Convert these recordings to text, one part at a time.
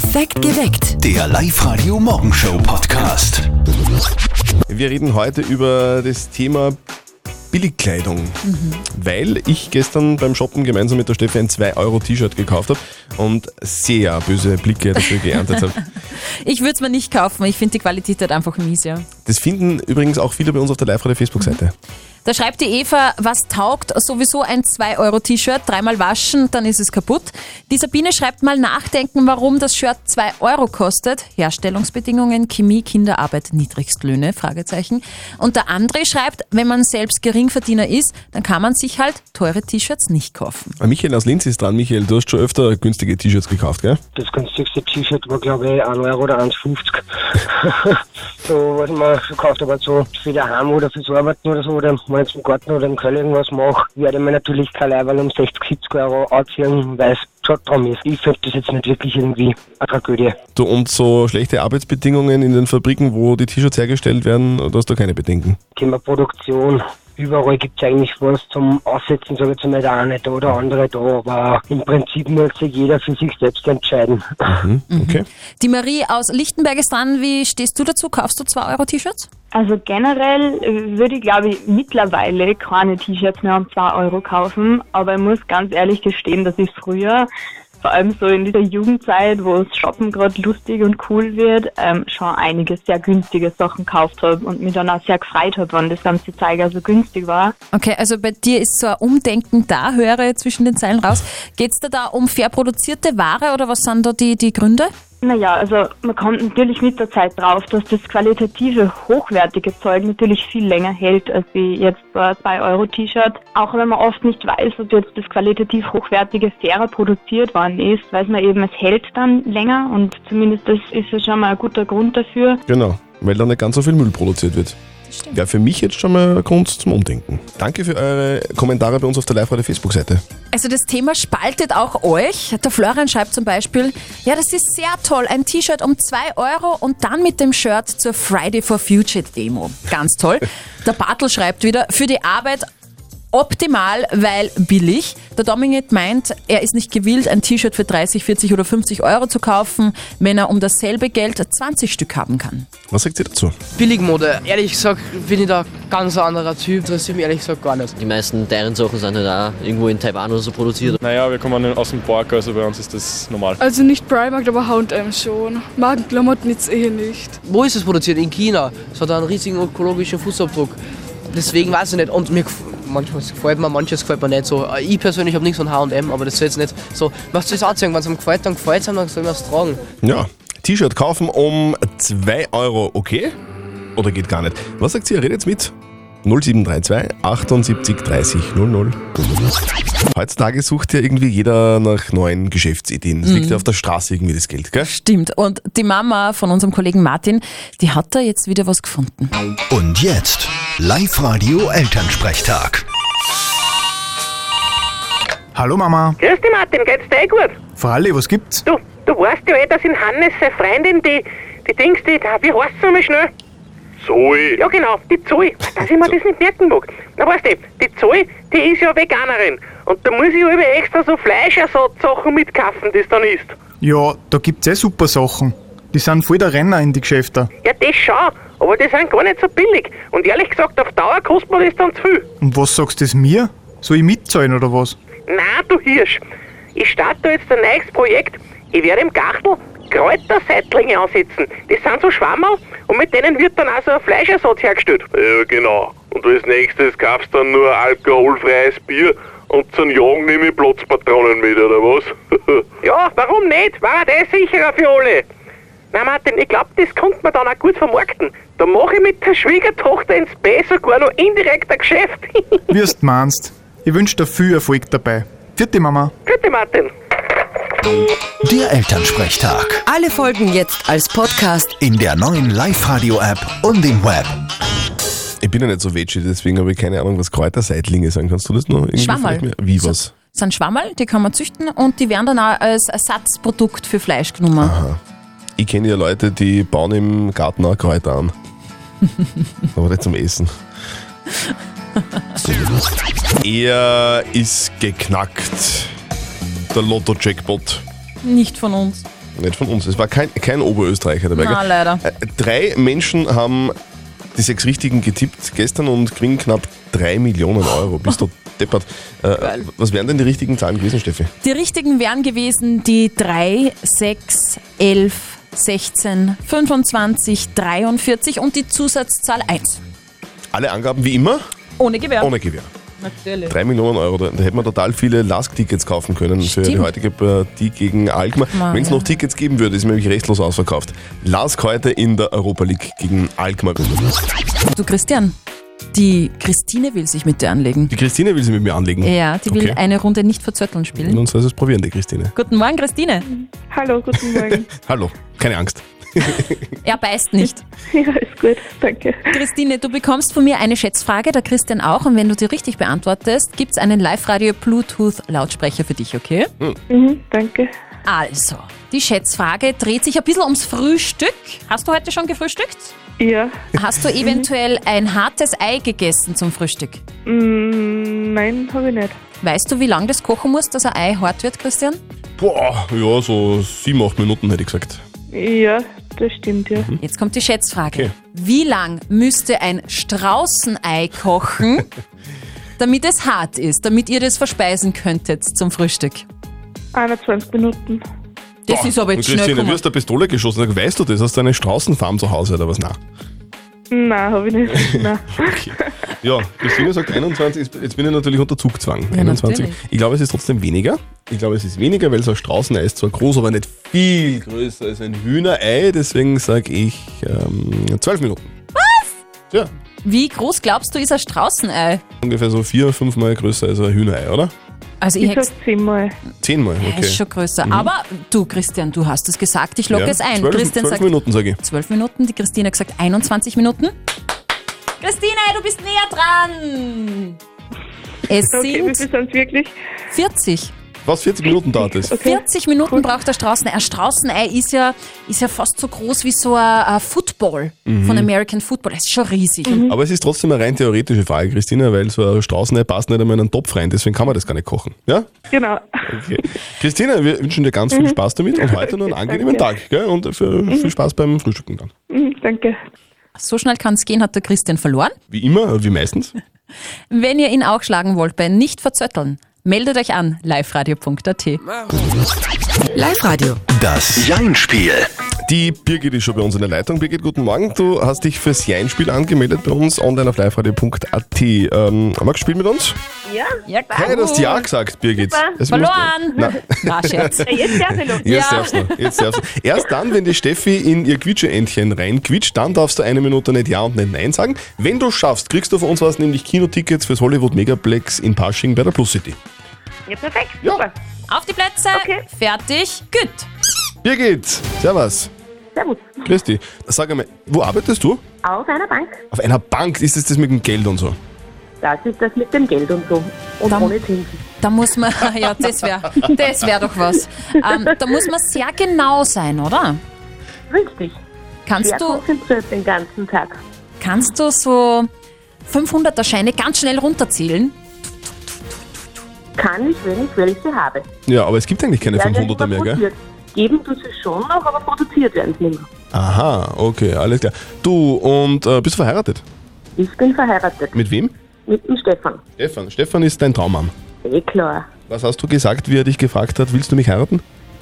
Perfekt geweckt. Der Live-Radio Morgenshow Podcast. Wir reden heute über das Thema Billigkleidung, weil ich gestern beim Shoppen gemeinsam mit der Steffi ein 2-Euro-T-Shirt gekauft habe und sehr böse Blicke dafür geerntet habe. Ich würde es mir nicht kaufen. Ich finde die Qualität halt einfach mies, ja. Das finden übrigens auch viele bei uns auf der Live-Radio-Facebook-Seite. Da schreibt die Eva, was taugt sowieso ein 2-Euro-T-Shirt, dreimal waschen, dann ist es kaputt. Die Sabine schreibt mal nachdenken, warum das Shirt 2 Euro kostet. Herstellungsbedingungen, Chemie, Kinderarbeit, Niedrigstlöhne, Fragezeichen. Und der André schreibt, wenn man selbst Geringverdiener ist, dann kann man sich halt teure T-Shirts nicht kaufen. Ah, Michael aus Linz ist dran. Michael, du hast schon öfter günstige T-Shirts gekauft, gell? Das günstigste T-Shirt war, glaube ich, 1 Euro oder 1,50. so, was man so gekauft habe, so für daheim oder fürs Arbeiten oder so, oder wenn ich im Garten oder im Keller irgendwas mache, werde ich mir natürlich kein Leiberl um 60, 70 Euro anziehen, weil es schon drum ist. Ich finde das jetzt nicht wirklich irgendwie eine Tragödie. Du und so schlechte Arbeitsbedingungen in den Fabriken, wo die T-Shirts hergestellt werden, da hast du keine Bedenken. Thema Produktion. Überall gibt es eigentlich was zum Aussetzen, sage ich jetzt mal, der eine da oder andere da, aber im Prinzip muss sich jeder für sich selbst entscheiden. Hm? Okay. Die Marie aus Lichtenberg ist dran. Wie stehst du dazu? Kaufst du 2 Euro-T-Shirts? Also generell äh, würde ich, glaube ich, mittlerweile keine T-Shirts mehr um 2 Euro kaufen, aber ich muss ganz ehrlich gestehen, dass ich früher, vor allem so in dieser Jugendzeit, wo es Shoppen gerade lustig und cool wird, ähm, schon einige sehr günstige Sachen gekauft habe und mich dann auch sehr gefreut habe, wenn das ganze Zeug so günstig war. Okay, also bei dir ist so ein Umdenken da, höre zwischen den Zeilen raus. Geht es da, da um fair produzierte Ware oder was sind da die, die Gründe? Naja, also man kommt natürlich mit der Zeit drauf, dass das qualitative, hochwertige Zeug natürlich viel länger hält als wie jetzt so ein 2-Euro-T-Shirt. Auch wenn man oft nicht weiß, ob jetzt das qualitativ hochwertige fairer produziert worden ist, weiß man eben, es hält dann länger und zumindest das ist ja schon mal ein guter Grund dafür. Genau, weil da nicht ganz so viel Müll produziert wird. Ja, für mich jetzt schon mal Grund zum Umdenken. Danke für eure Kommentare bei uns auf der Live-Radio-Facebook-Seite. Also das Thema spaltet auch euch. Der Florian schreibt zum Beispiel, ja, das ist sehr toll, ein T-Shirt um 2 Euro und dann mit dem Shirt zur Friday for Future Demo. Ganz toll. Der Bartel schreibt wieder, für die Arbeit optimal, weil billig. Der Dominik meint, er ist nicht gewillt, ein T-Shirt für 30, 40 oder 50 Euro zu kaufen, wenn er um dasselbe Geld 20 Stück haben kann. Was sagt ihr dazu? Billigmode. Ehrlich gesagt bin ich da ganz anderer Typ, interessiert mich ehrlich gesagt gar nicht. Die meisten teuren Sachen sind halt auch irgendwo in Taiwan oder so produziert. Naja, wir kommen aus dem Park, also bei uns ist das normal. Also nicht Primark, aber H&M schon. Magenklamotten jetzt eh nicht. Wo ist es produziert? In China. Es hat einen riesigen ökologischen Fußabdruck. Deswegen weiß ich nicht. Und mir manchmal gefällt mir, manches gefällt mir nicht so. Äh, Ich persönlich habe nichts von H&M, aber das soll jetzt nicht so. Was soll ich anziehen? Wenn es einem gefällt, dann gefällt es einem, dann soll man es tragen. Ja, T-Shirt kaufen um 2 Euro, okay? Oder geht gar nicht? Was sagt ihr? Redet mit 0732 78 30 00. Heutzutage sucht ja irgendwie jeder nach neuen Geschäftsideen. Es liegt ja auf der Straße irgendwie das Geld, gell? Stimmt. Und die Mama von unserem Kollegen Martin, die hat da jetzt wieder was gefunden. Und jetzt Live-Radio Elternsprechtag. Hallo Mama. Grüß dich Martin, geht's dir eh gut? Fralli, was gibt's? Du, du weißt ja eh, dass in Hannes seine Freundin, die, die Dings, die, wie heißt sie nochmal schnell? Zoe! Ja genau, die Zoe. Dass ich mir das nicht merken mag. Na weißt du, die Zoe, die ist ja Veganerin. Und da muss ich über extra so Fleischersatzsachen mitkaufen, das dann isst. Ja, da gibt's eh super Sachen. Die sind voll der Renner in die Geschäfte. Ja, das schon, aber die sind gar nicht so billig. Und ehrlich gesagt, auf Dauer kostet mir das dann zu viel. Und was sagst du das mir? Soll ich mitzahlen oder was? Na, du Hirsch, ich starte da jetzt ein neues Projekt. Ich werde im Gartel Kräuterseitlinge ansetzen. Das sind so Schwammerl und mit denen wird dann auch so ein Fleischersatz hergestellt. Ja, genau. Und als nächstes kaufst du dann nur alkoholfreies Bier und zum Jagen nehme ich Platzpatronen mit, oder was? Ja, warum nicht? War das sicherer für alle? Na Martin, ich glaube, das konnte man dann auch gut vermarkten. Da mache ich mit der Schwiegertochter ins B sogar noch indirekt ein Geschäft. Wie du meinst. Ich wünsch dir viel Erfolg dabei. Vierte Mama. Bitte Martin. Der Elternsprechtag. Alle Folgen jetzt als Podcast. In der neuen Live-Radio-App und im Web. Ich bin ja nicht so veggie, deswegen habe ich keine Ahnung, was Kräuterseitlinge sind. Kannst du das noch irgendwie Schwammerl. vielleicht mehr- Wie was? Das sind Schwammerl, die kann man züchten und die werden dann auch als Ersatzprodukt für Fleisch genommen. Ich kenne ja Leute, die bauen im Garten auch Kräuter an. Aber nicht zum Essen. Er ist geknackt. Der Lotto-Jackpot. Nicht von uns. Nicht von uns. Es war kein, kein Oberösterreicher dabei. Na, gell? leider. Äh, Drei Menschen haben die sechs Richtigen getippt gestern und kriegen knapp drei Millionen Euro. Bist du deppert. Äh, was wären denn die richtigen Zahlen gewesen, Steffi? Die richtigen wären gewesen die 3, 6, 11, 16, 25, 43 und die Zusatzzahl 1. Alle Angaben wie immer? Ohne Gewehr. Ohne Gewehr. Natürlich. Drei Millionen Euro, da, da hätte man total viele Lask-Tickets kaufen können für die Stimmt. heutige Partie gegen Alkmaar. Wenn es ja. noch Tickets geben würde, ist nämlich restlos ausverkauft. Lask heute in der Europa League gegen Alkmaar. Du Christian, die Christine will sich mit dir anlegen. Die Christine will sie mit mir anlegen. Ja, die will Okay. eine Runde nicht verzötteln spielen. Nun soll es probieren, die Christine. Guten Morgen, Christine. Hallo, guten Morgen. Hallo, keine Angst. Er beißt nicht. ja, ist gut, danke. Christine, du bekommst von mir eine Schätzfrage, der Christian auch. Und wenn du die richtig beantwortest, gibt es einen Live-Radio-Bluetooth-Lautsprecher für dich, okay? Mhm, danke. Also, die Schätzfrage dreht sich ein bisschen ums Frühstück. Hast du heute schon gefrühstückt? Ja. Hast du eventuell ein hartes Ei gegessen zum Frühstück? Mm, nein, habe ich nicht. Weißt du, wie lange das kochen muss, dass ein Ei hart wird, Christian? Boah, ja, so sieben, acht Minuten hätte ich gesagt. Ja, das stimmt, ja. Jetzt kommt die Schätzfrage. Okay. Wie lang müsste ein Straußenei kochen, damit es hart ist, damit ihr das verspeisen könntet zum Frühstück? 21 Minuten. Das ist aber Und jetzt schnell Christine, du gekommen. wirst eine Pistole geschossen. Weißt du das? Hast du eine Straußenfarm zu Hause oder was? Nein. Nein, habe ich nicht. Nein. Ja, Christine sagt 21, jetzt- jetzt bin ich natürlich unter Zugzwang. Ja, 21. natürlich. Ich glaube, es ist trotzdem weniger. Ich glaube, es ist weniger, weil so ein Straußenei ist zwar groß, aber nicht viel größer als ein Hühnerei. Deswegen sage ich ähm, 12 Minuten. Was? Ja, Wie groß glaubst du, ist ein Straußenei? ungefähr so vier, fünf Mal größer als ein Hühnerei, oder? Also ich Ich sag zehnmal. Zehnmal, Ja, okay. ist schon größer. Mhm. Aber du, Christian, du hast es gesagt. Ich logge Ja, es ein. zwölf- Christian zwölf sagt Minuten, sag ich. 12 Minuten. Die Christine hat gesagt 21 Minuten. Christine, du bist näher dran. Es Okay, wie sind viel sind es wirklich? 40. Was, 40 Minuten dauert es? 40 Minuten braucht der Straußenei. Ein Straußenei ist ja, ist ja fast so groß wie so ein, ein Football Mhm. von American Football. Das ist schon riesig. Aber es ist trotzdem eine rein theoretische Frage, Christina, weil so ein Straußenei passt nicht einmal in einen Topf rein, deswegen kann man das gar nicht kochen. Ja? Genau. Okay. Christina, wir wünschen dir ganz viel Mhm. Spaß damit und heute noch einen angenehmen Danke. Tag. Gell? Und für, viel Spaß beim Frühstücken dann. Mhm, danke. So schnell kann es gehen, hat der Christian verloren. Wie immer, wie meistens. Wenn ihr ihn auch schlagen wollt bei Nicht verzötteln, meldet euch an liveradio.at. Live-Radio. Das Jein-Spiel. Die Birgit ist schon bei uns in der Leitung. Birgit, guten Morgen. Du hast dich fürs Jein-Spiel angemeldet bei uns online auf liveradio.at. Ähm, magst du spielen mit uns? Ja? Ja, Hey, du hast Ja gesagt, Birgit. Du- Verloren! Na, Na, Scherz. Jetzt darf ich noch. Jetzt darfst du. Jetzt darfst du. Erst dann, wenn die Steffi in ihr Quietscheentchen reinquietscht, dann darfst du eine Minute nicht Ja und nicht Nein sagen. Wenn du schaffst, kriegst du von uns was, nämlich Kinotickets fürs Hollywood Megaplex in Pasching bei der Plus City. Ja, perfekt. Ja. Super. Auf die Plätze, fertig, gut. Birgit, servus. Servus. Christi. Sag einmal, wo arbeitest du? Auf einer Bank. Auf einer Bank. Ist das das mit dem Geld und so? Das ist das mit dem Geld und so. Und Dann- ohne Zinsen. Da muss man, ja, das wäre das wär doch was. Ähm, da muss man sehr genau sein, oder? Richtig. Kannst Sehr du, konzentriert den ganzen Tag. kannst du so 500er Scheine ganz schnell runterzählen? Kann ich, wenn ich welche habe. Ja, aber es gibt eigentlich keine Werden 500er mehr, gell? Geben tut sie schon noch, aber produziert werden sie nicht mehr. Aha, okay, alles klar. Du, und äh, bist du verheiratet? Ich bin verheiratet. Mit wem? Mit dem Stefan. Stefan. Stefan ist dein Traummann. Eh klar. Was hast du gesagt, wie er dich gefragt hat, willst du mich heiraten?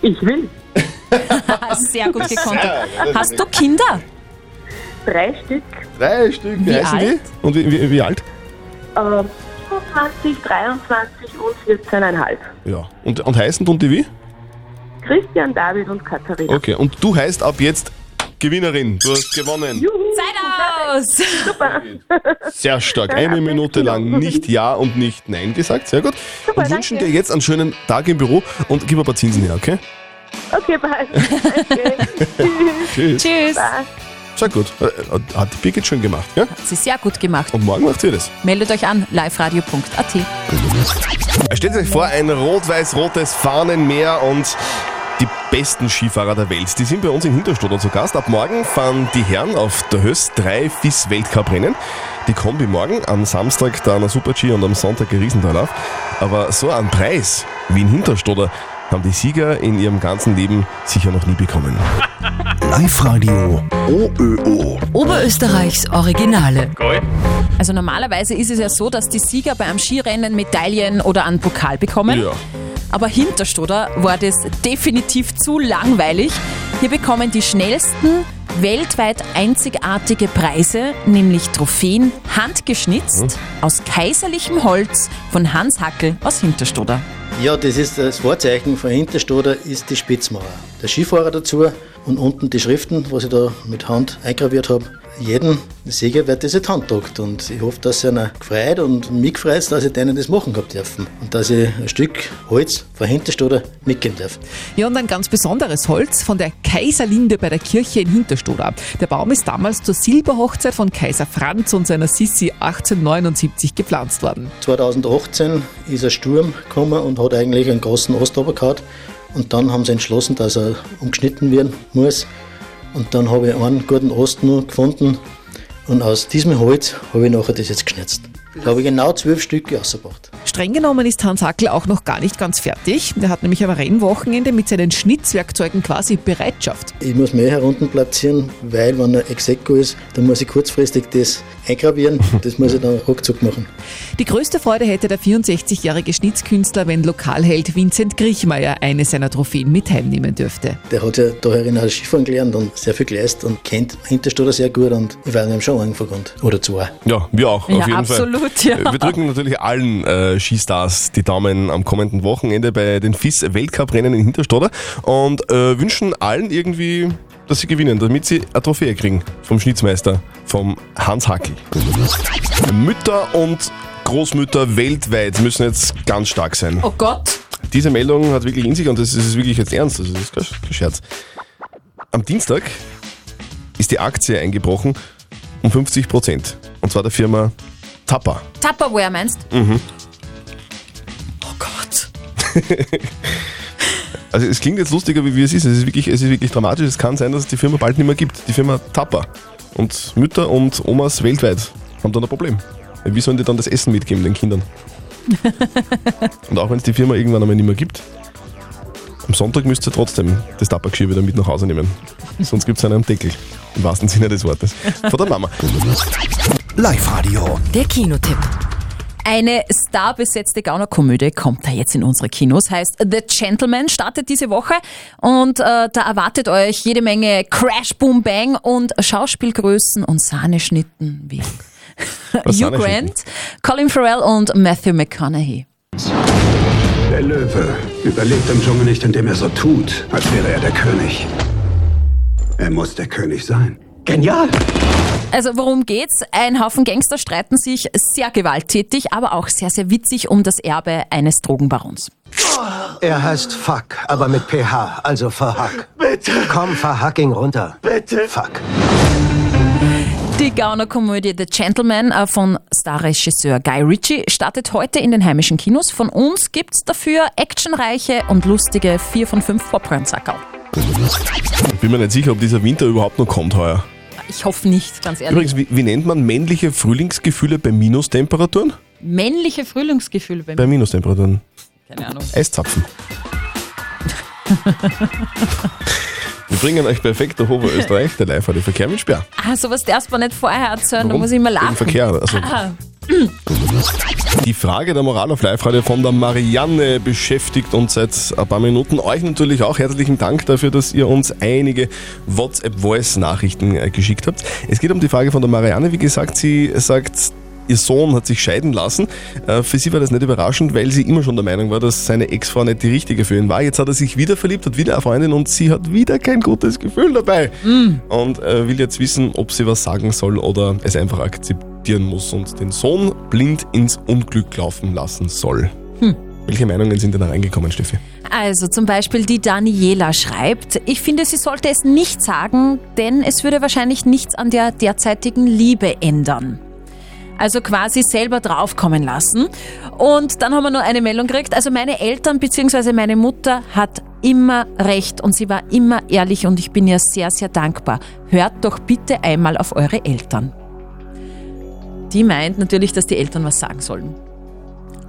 Ich will. Sehr gut gekontert. Hast du Kinder? Drei Stück. Drei Stück, wie, Wie heißen alt? die? Und wie, wie, wie alt? Äh, 27, 23 und 14,5. Ja. Und, und heißen tun die wie? Christian, David und Katharina. Okay, und du heißt ab jetzt Gewinnerin. Du hast gewonnen. Zeit aus! Super. Sehr stark. Eine Minute lang nicht Ja und nicht Nein gesagt. Sehr gut. Und wünschen dir jetzt einen schönen Tag im Büro und gib ein paar Zinsen her, okay? Okay. Danke. Tschüss. Tschüss. Passt. Sehr gut. Äh, Hat die Birgit schön gemacht, ja? Sie ist sehr gut gemacht. Und morgen macht sie das. Meldet euch an, liveradio.at. Stellt euch vor, ein rot-weiß-rotes Fahnenmeer und die besten Skifahrer der Welt. Die sind bei uns in Hinterstoder zu Gast. Ab morgen fahren die Herren auf der Höss drei FIS-Weltcup-Rennen. Die Kombi morgen, am Samstag dann ein Super-G und am Sonntag ein Riesentalauf. Aber so ein Preis wie in Hinterstoder, haben die Sieger in ihrem ganzen Leben sicher noch nie bekommen. Live-Radio OÖO. Oberösterreichs Originale. Also normalerweise ist es ja so, dass die Sieger bei einem Skirennen Medaillen oder einen Pokal bekommen. Ja. Aber Hinterstoder war das definitiv zu langweilig. Hier bekommen die schnellsten weltweit einzigartige Preise, nämlich Trophäen, handgeschnitzt aus kaiserlichem Holz von Hans Hackel aus Hinterstoder. Ja, das ist das Vorzeichen von Hinterstoder ist die Spitzmauer. Der Skifahrer dazu und unten die Schriften, was ich da mit Hand eingraviert habe. Jeden Sieger wird das in die Hand gedruckt und ich hoffe, dass einer gefreut und mich gefreut, dass ich denen das machen gehabt dürfen und dass ich ein Stück Holz von Hinterstoder mitgeben darf. Ja, und ein ganz besonderes Holz von der Kaiserlinde bei der Kirche in Hinterstoder. Der Baum ist damals zur Silberhochzeit von Kaiser Franz und seiner Sissi 1879 gepflanzt worden. 2018 ist ein Sturm gekommen und hat eigentlich einen großen Ast gehauen. Und dann haben sie entschlossen, dass er umgeschnitten werden muss. Und dann habe ich einen guten nur gefunden. Und aus diesem Holz habe ich nachher das jetzt geschnitzt. Da habe ich genau zwölf Stücke rausgebracht. Streng genommen ist Hans Hackel auch noch gar nicht ganz fertig. Er hat nämlich am Rennwochenende mit seinen Schnitzwerkzeugen quasi Bereitschaft. Ich muss mehr herunten platzieren, weil wenn er Execo ist, dann muss ich kurzfristig das eingravieren. Das muss ich dann ruckzuck machen. Die größte Freude hätte der 64-jährige Schnitzkünstler, wenn Lokalheld Vincent Griechmeier eine seiner Trophäen mit heimnehmen dürfte. Der hat ja da herin auch Skifahren gelernt und sehr viel geleistet und kennt Hinterstoder sehr gut und ich werde ihm schon angefangen. Oder zwei. Ja, wir auch, Ja, auf jeden absolut, Fall. ja. Wir drücken natürlich allen äh, Skistars die Daumen am kommenden Wochenende bei den FIS-Weltcup-Rennen in Hinterstoder und äh, wünschen allen irgendwie, dass sie gewinnen, damit sie eine Trophäe kriegen vom Schnitzmeister, vom Hans Hackel. Mütter und Großmütter weltweit müssen jetzt ganz stark sein. Oh Gott. Diese Meldung hat wirklich in sich und das ist wirklich jetzt ernst, das ist kein Scherz. Am Dienstag ist die Aktie eingebrochen um 50 Prozent. Und zwar der Firma Tapper. Tupperware meinst Mhm. Also es klingt jetzt lustiger, wie es ist. Es ist wirklich, es ist wirklich dramatisch. Es kann sein, dass es die Firma bald nicht mehr gibt. Die Firma Tapper. Und Mütter und Omas weltweit haben dann ein Problem. Wie sollen die dann das Essen mitgeben den Kindern? und auch wenn es die Firma irgendwann einmal nicht mehr gibt, am Sonntag müsst ihr trotzdem das Tappergeschirr wieder mit nach Hause nehmen. Sonst gibt es einen am Deckel. Im wahrsten Sinne des Wortes. Von der Mama. Live-Radio. Der Kinotipp. Eine starbesetzte Gaunerkomödie kommt da jetzt in unsere Kinos, heißt The Gentleman, startet diese Woche und äh, da erwartet euch jede Menge Crash, Boom, Bang und Schauspielgrößen und Sahneschnitten wie Hugh? Grant, Colin Farrell und Matthew McConaughey. Der Löwe überlebt im Dschungel nicht, indem er so tut, als wäre er der König. Er muss der König sein. Genial! Also worum geht's? Ein Haufen Gangster streiten sich sehr gewalttätig, aber auch sehr, sehr witzig um das Erbe eines Drogenbarons. Er heißt Fuck, aber mit PH, also verhack. Bitte! Komm, verhacking runter. Bitte! Fuck. Die Gaunerkomödie The Gentleman äh, von Starregisseur Guy Ritchie startet heute in den heimischen Kinos. Von uns gibt's dafür actionreiche und lustige 4 von 5 Popcorn-Sackerl. Ich bin mir nicht sicher, ob dieser Winter überhaupt noch kommt heuer. Ich hoffe nicht, ganz ehrlich. Übrigens, wie, wie nennt man männliche Frühlingsgefühle bei Minustemperaturen? Männliche Frühlingsgefühle bei Bei. Minustemperaturen. Keine Ahnung. Eiszapfen. Wir bringen euch perfekt durch Oberösterreich, der live die Verkehr mit Sperr. Ah, sowas darfst du nicht vorher erzählen, da Warum? muss ich immer Wegen lachen. Verkehr, also- Ah. Die Frage der Moral auf Live-Radio von der Marianne beschäftigt uns seit ein paar Minuten. Euch natürlich auch herzlichen Dank dafür, dass ihr uns einige WhatsApp-Voice-Nachrichten äh, geschickt habt. Es geht um die Frage von der Marianne. Wie gesagt, sie sagt, ihr Sohn hat sich scheiden lassen. Äh, Für sie war das nicht überraschend, weil sie immer schon der Meinung war, dass seine Ex-Frau nicht die richtige für ihn war. Jetzt hat er sich wieder verliebt, hat wieder eine Freundin und sie hat wieder kein gutes Gefühl dabei. Und äh, will jetzt wissen, ob sie was sagen soll oder es einfach akzeptieren muss und den Sohn blind ins Unglück laufen lassen soll. Hm. Welche Meinungen sind denn da reingekommen, Steffi? Also zum Beispiel die Daniela schreibt, ich finde, sie sollte es nicht sagen, denn es würde wahrscheinlich nichts an der derzeitigen Liebe ändern. Also quasi selber draufkommen lassen. Und dann haben wir noch eine Meldung gekriegt. Also meine Eltern bzw. meine Mutter hat immer recht und sie war immer ehrlich und ich bin ihr sehr, sehr dankbar. Hört doch bitte einmal auf eure Eltern. Die meint natürlich, dass die Eltern was sagen sollen.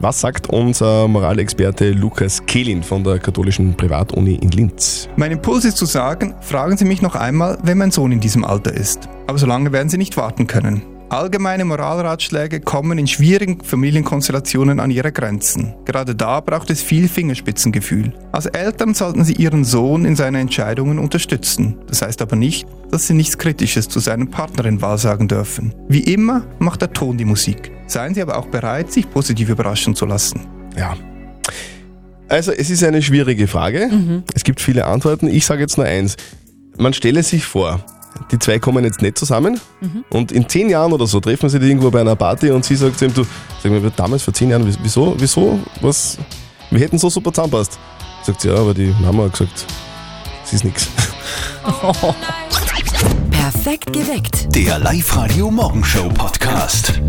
Was sagt unser Moralexperte Lukas Kehlin von der katholischen Privatuni in Linz? Mein Impuls ist zu sagen, fragen Sie mich noch einmal, wenn mein Sohn in diesem Alter ist. Aber so lange werden Sie nicht warten können. Allgemeine Moralratschläge kommen in schwierigen Familienkonstellationen an ihre Grenzen. Gerade da braucht es viel Fingerspitzengefühl. Als Eltern sollten Sie Ihren Sohn in seinen Entscheidungen unterstützen. Das heißt aber nicht, dass Sie nichts Kritisches zu seinem Partnerin wahrsagen dürfen. Wie immer macht der Ton die Musik. Seien Sie aber auch bereit, sich positiv überraschen zu lassen. Ja. Also es ist eine schwierige Frage. Es gibt viele Antworten. Ich sage jetzt nur eins. Man stelle sich vor, die zwei kommen jetzt nicht zusammen und in zehn Jahren oder so treffen sie die irgendwo bei einer Party und sie sagt zu ihm, du, sag mal, damals vor zehn Jahren, wieso, wieso, was, wir hätten so super zusammenpasst. Sagt sie, ja, aber die Mama hat gesagt, es ist nix. Perfekt geweckt. Der Live-Radio Morgenshow Podcast.